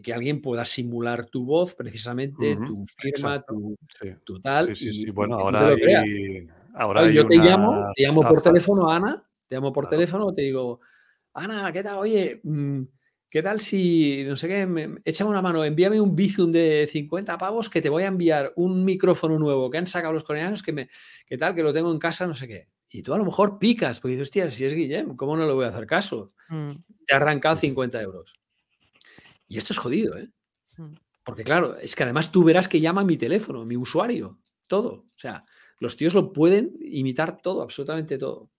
que alguien pueda simular tu voz, precisamente, tu firma, tu, tal. Sí, sí, bueno, ahora hay, Ahora yo te llamo, te llamo por teléfono, Ana, te llamo por teléfono, te digo, Ana, ¿qué tal? Oye, mm, ¿qué tal si, no sé qué, échame una mano, envíame un Bizum de 50 pavos que te voy a enviar un micrófono nuevo que han sacado los coreanos, que me, ¿qué tal? Que lo tengo en casa, no sé qué. Y tú a lo mejor picas, porque dices, hostia, si es Guillem, ¿cómo no le voy a hacer caso? Mm. Te ha arrancado 50 euros. Y esto es jodido, ¿eh? Mm. Porque claro, es que además tú verás que llama mi teléfono, mi usuario, todo. O sea, los tíos lo pueden imitar todo, absolutamente todo.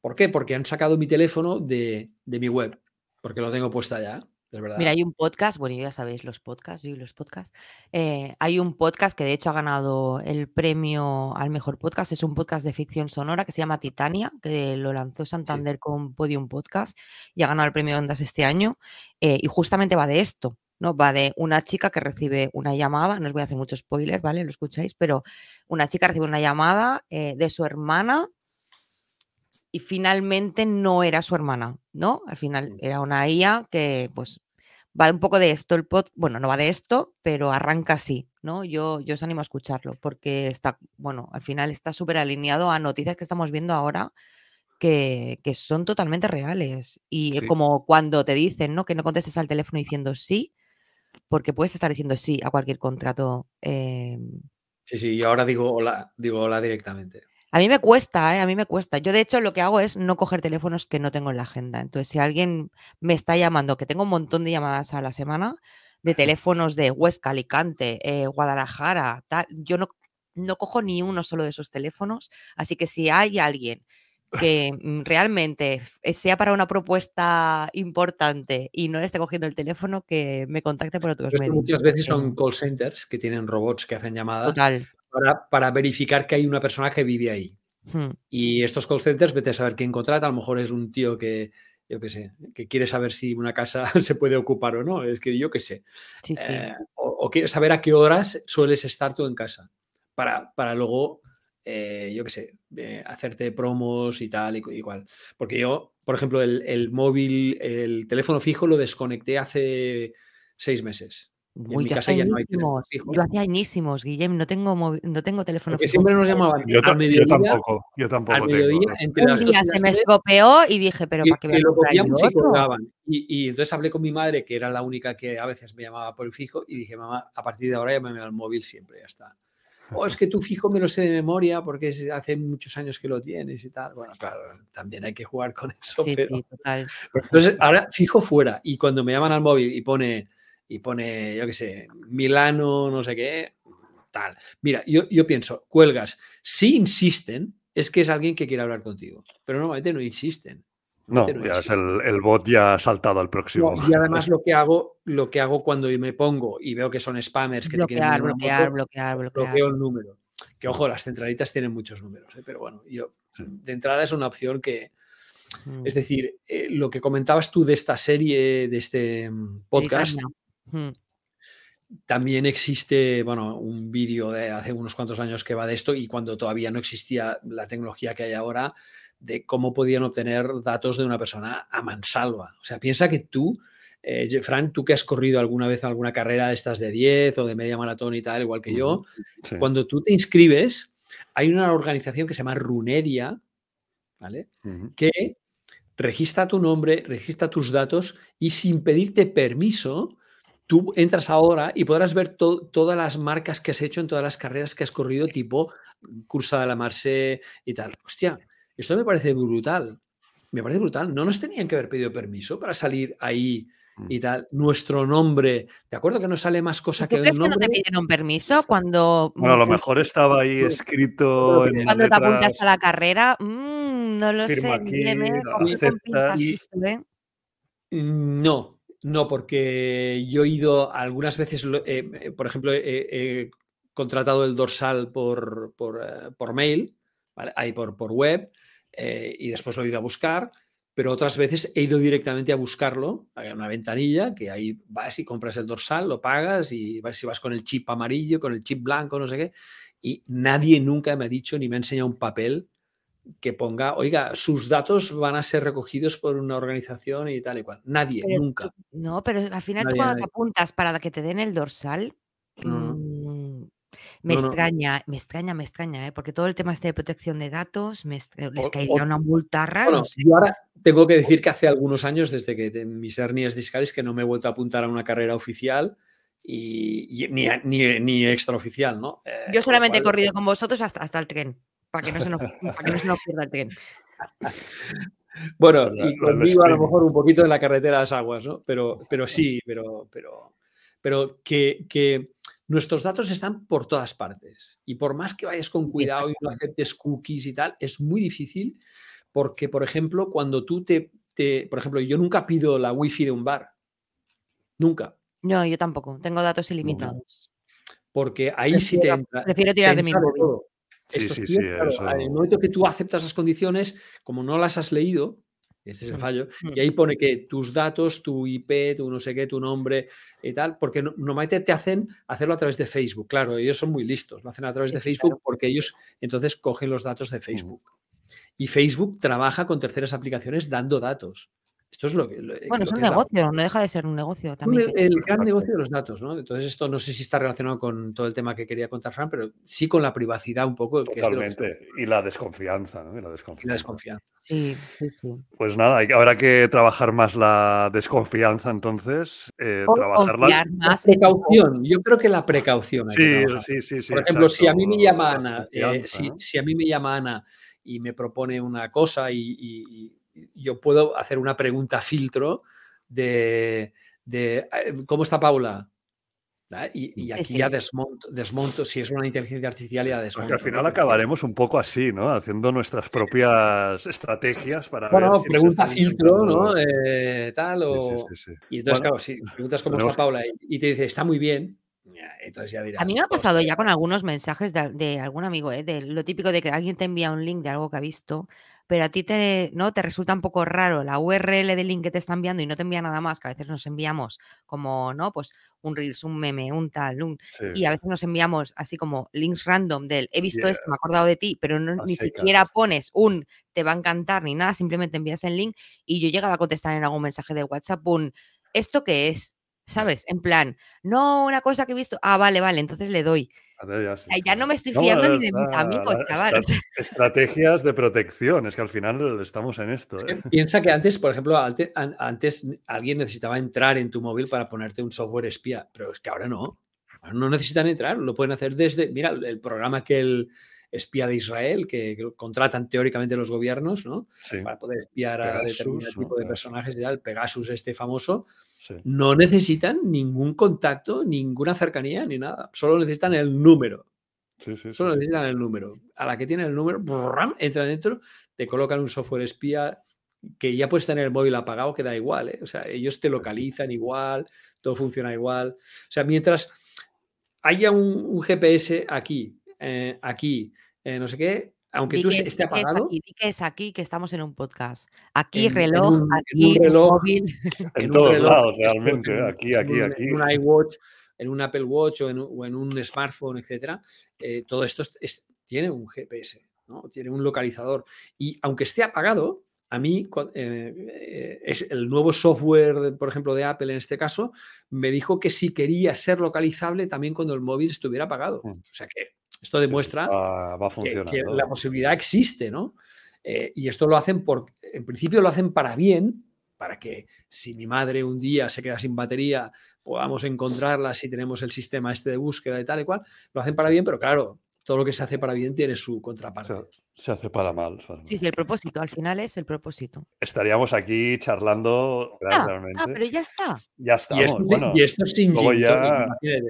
¿Por qué? Porque han sacado mi teléfono de, mi web, porque lo tengo puesto allá. verdad. Mira, hay un podcast, bueno, ya sabéis los podcasts, yo y los podcasts. Eh, hay un podcast que de hecho ha ganado el premio al mejor podcast, es un podcast de ficción sonora que se llama Titania, que lo lanzó Santander con Podium Podcast y ha ganado el premio Ondas este año. Eh, y justamente va de esto, ¿no? Va de una chica que recibe una llamada, no os voy a hacer mucho spoiler, ¿vale? Lo escucháis, pero una chica recibe una llamada eh, de su hermana y finalmente no era su hermana, ¿no? Al final mm. era una IA que, pues, va un poco de esto el pod, bueno, no va de esto, pero arranca así, ¿no? Yo, yo os animo a escucharlo porque está, bueno, al final está súper alineado a noticias que estamos viendo ahora que, son totalmente reales. Y como cuando te dicen, ¿no? Que no contestes al teléfono diciendo sí, porque puedes estar diciendo sí a cualquier contrato. Em, sí, sí, y ahora digo hola, digo hola directamente. A mí me cuesta, ¿eh? a mí me cuesta. Yo, de hecho, lo que hago es no coger teléfonos que no tengo en la agenda. Entonces, si alguien me está llamando, que tengo un montón de llamadas a la semana, de teléfonos de Huesca, Alicante, eh, Guadalajara, tal, yo no, no cojo ni uno solo de esos teléfonos. Así que si hay alguien que mm, realmente eh, sea para una propuesta importante y no le esté cogiendo el teléfono, que me contacte por otros medios. Muchas veces son call centers que tienen robots que hacen llamadas Para, verificar que hay una persona que vive ahí. Hmm. Y estos call centers, vete a saber quién contrata, a lo mejor es un tío que, yo qué sé, que quiere saber si una casa se puede ocupar o no, es que yo qué sé. Eh, o, quiere saber a qué horas sueles estar tú en casa, para, para luego eh, yo qué sé, hacerte promos y tal, y, igual. Porque yo, por ejemplo, el, móvil, el teléfono fijo lo desconecté hace seis meses. En mi casa ya no hay teléfono fijo. Yo hacía añísimos, Guillem, no tengo, no tengo teléfono Porque siempre nos llamaban yo, mediodía, yo tampoco, yo tampoco mediodía, tengo. un día se me escopeó y dije, pero ¿para qué me lo copiamos y Y, entonces hablé con mi madre, que era la única que a veces me llamaba por el fijo, y dije, mamá, a partir de ahora ya me al móvil siempre, ya está o es que tu fijo me lo sé de memoria porque hace muchos años que lo tienes y tal. Bueno, claro, también hay que jugar con eso. Sí, sí, total. Entonces, ahora fijo fuera y cuando me llaman al móvil y pone, y pone, yo qué sé, Milano, no sé qué, tal. Mira, yo, yo pienso, cuelgas, si insisten, es que es alguien que quiere hablar contigo, pero normalmente no insisten. No, ya es el, bot ya ha saltado al próximo. y además lo que hago, lo que hago cuando me pongo y veo que son spammers que bloquear, te bloquear, bloquear, bloquear, bloqueo el número. Que ojo, las centralitas tienen muchos números, ¿eh? pero bueno, yo de entrada es una opción que, mm. es decir, eh, lo que comentabas tú de esta serie, de este mm, podcast, también existe, bueno, un vídeo de hace unos cuantos años que va de esto y cuando todavía no existía la tecnología que hay ahora, de cómo podían obtener datos de una persona a mansalva. O sea, piensa que tú, eh, Fran, tú que has corrido alguna vez alguna carrera de estas de 10 o de media maratón y tal, igual que yo, cuando tú te inscribes, hay una organización que se llama Runeria, ¿vale? Que registra tu nombre, registra tus datos y sin pedirte permiso, tú entras ahora y podrás ver todas las marcas que has hecho en todas las carreras que has corrido, tipo Cursa de la Marse y tal. Hostia, esto me parece brutal. Me parece brutal. No nos tenían que haber pedido permiso para salir ahí mm. y tal. Nuestro nombre. ¿De acuerdo que no sale más cosa que el nombre? que no te pidieron permiso cuando. Bueno, a lo mejor estaba ahí escrito. En cuando te apuntas a la carrera, mm, no lo sé. Aquí, no, no, porque yo he ido algunas veces, eh, por ejemplo, he contratado el dorsal por, por, eh, por mail, ahí por, por web eh, y después lo he ido a buscar, pero otras veces he ido directamente a buscarlo, a una ventanilla, que ahí vas y compras el dorsal, lo pagas y vas, si vas con el chip amarillo, con el chip blanco, no sé qué, y nadie nunca me ha dicho ni me ha enseñado un papel que ponga, oiga, sus datos van a ser recogidos por una organización y tal y cual. Nadie, nunca. no, pero al final tú cuando te apuntas para que te den el dorsal, me extraña, me extraña, me extraña, ¿eh? porque todo el tema este de protección de datos les caería una multa rara. Yo ahora tengo que decir que hace algunos años, desde que mis hernias discales, que no me he vuelto a apuntar a una carrera oficial y, ni, ni, ni, extraoficial, ¿no? Eh, yo solamente he corrido con vosotros hasta, hasta el tren, para que no se nos, para que no se nos pierda el tren. Bueno, y conmigo a lo mejor un poquito en la carretera de las aguas, ¿no? Pero, pero sí, pero, pero, pero que, que nuestros datos están por todas partes. Y por más que vayas con cuidado y no aceptes cookies y tal, es muy difícil porque, por ejemplo, cuando tú te, por ejemplo, yo nunca pido la wifi de un bar. Nunca. No, yo tampoco. Tengo datos ilimitados. Porque ahí sí te entra. Prefiero tirar de mi móvil. Sí, sí, sí, En el momento que tú aceptas las condiciones, como no las has leído, este es el mm, fallo. Mm. Y ahí pone que tus datos, tu IP, tu no sé qué, tu nombre y tal, porque normalmente te hacen hacerlo a través de Facebook. Claro, ellos son muy listos, lo hacen a través de Facebook porque ellos entonces cogen los datos de mm. Facebook. Y Facebook trabaja con terceras aplicaciones dando datos. Esto es lo que. bueno, es un negocio, no deja de ser un negocio también. El, gran negocio de los datos, ¿no? Entonces, esto no sé si está relacionado con todo el tema que quería contar Fran, pero sí con la privacidad un poco. Totalmente. y la desconfianza, ¿no? Y la desconfianza. Sí, sí, sí. Pues nada, habrá que trabajar más la desconfianza entonces. Eh, trabajar la... Más precaución. Yo creo que la precaución. sí, sí, sí, sí, Por ejemplo, si a mí me llama Ana, eh, si, a mí me llama Ana y me propone una cosa y yo puedo hacer una pregunta filtro de, eh, ¿cómo está Paula? Y, aquí ya desmonto, si es una inteligencia artificial ya desmonto. Porque al final acabaremos un poco así, ¿no? Haciendo nuestras propias estrategias para bueno, ver pregunta filtro, ¿no? Eh, tal o... y entonces, claro, si preguntas cómo está Paula y, te dice, está muy bien, entonces ya dirás, a mí me ha pasado ya con algunos mensajes de, algún amigo, ¿eh? de lo típico de que alguien te envía un link de algo que ha visto pero a ti te, ¿no? te resulta un poco raro la URL del link que te está enviando y no te envía nada más, que a veces nos enviamos como, ¿no? Pues un Reels, un meme, un tal, un... y a veces nos enviamos así como links random del he visto esto, me he acordado de ti, pero ni siquiera pones un te va a encantar ni nada, simplemente envías el link y yo he llegado a contestar en algún mensaje de WhatsApp un ¿esto qué es? ¿Sabes? En plan, no, una cosa que he visto, ah, vale, vale, entonces le doy. Ya, no me estoy fiando ni de mis amigos, chaval. Estrategias de protección, es que al final estamos en esto. ¿eh? piensa que antes, por ejemplo, antes alguien necesitaba entrar en tu móvil para ponerte un software espía, pero es que ahora no. no necesitan entrar, lo pueden hacer desde, mira, el programa que el espía de Israel, que, contratan teóricamente los gobiernos, ¿no? Para poder espiar a determinado tipo de personajes y tal, Pegasus este famoso, no necesitan ningún contacto, ninguna cercanía ni nada. Solo necesitan el número. Solo necesitan el número. A la que tiene el número, entra dentro, te colocan un software espía que ya puedes tener el móvil apagado, que da igual, ¿eh? o sea, ellos te localizan igual, todo funciona igual. O sea, mientras haya un, GPS aquí, eh, aquí, eh, no sé qué, aunque tú esté apagado. Di que es aquí, que estamos en un podcast. Aquí reloj, aquí móvil. En, todos lados, realmente. aquí, aquí, aquí. En un iWatch, en un Apple Watch o en, un smartphone, etcétera. todo esto tiene un GPS, ¿no? Tiene un localizador. Y aunque esté apagado, a mí, eh, eh, es el nuevo software, por ejemplo, de Apple en este caso, me dijo que si quería ser localizable también cuando el móvil estuviera apagado. Mm. O sea que esto demuestra que, la posibilidad existe, ¿no? Eh, y esto lo hacen por, en principio lo hacen para bien, para que si mi madre un día se queda sin batería, podamos encontrarla si tenemos el sistema este de búsqueda y tal y cual. Lo hacen para bien, pero claro, todo lo que se hace para bien tiene su contraparte. Se, hace para mal. Sí, sí, el propósito, al final es el propósito. Estaríamos aquí charlando ah, ah pero ya está. Ya está. Y, esto, sin gin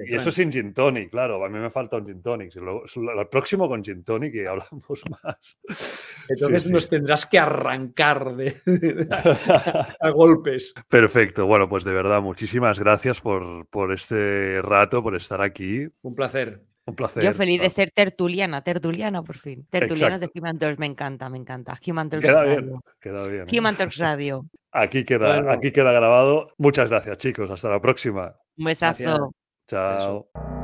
Y eso sin gin tonic, claro. A mí me falta un gin tonic. el próximo con gin tonic y hablamos más. Entonces nos tendrás que arrancar de, a, golpes. Perfecto. Bueno, pues de verdad, muchísimas gracias por, por este rato, por estar aquí. Un placer. Un placer. Yo feliz de ser tertuliana, tertuliana por fin. Tertulianos de Human Talks, me encanta, me encanta. Human Talks queda Radio. Bien, queda bien. ¿eh? Human Talks Radio. Aquí queda, aquí queda grabado. Muchas gracias, chicos. Hasta la próxima. Un besazo. Chao.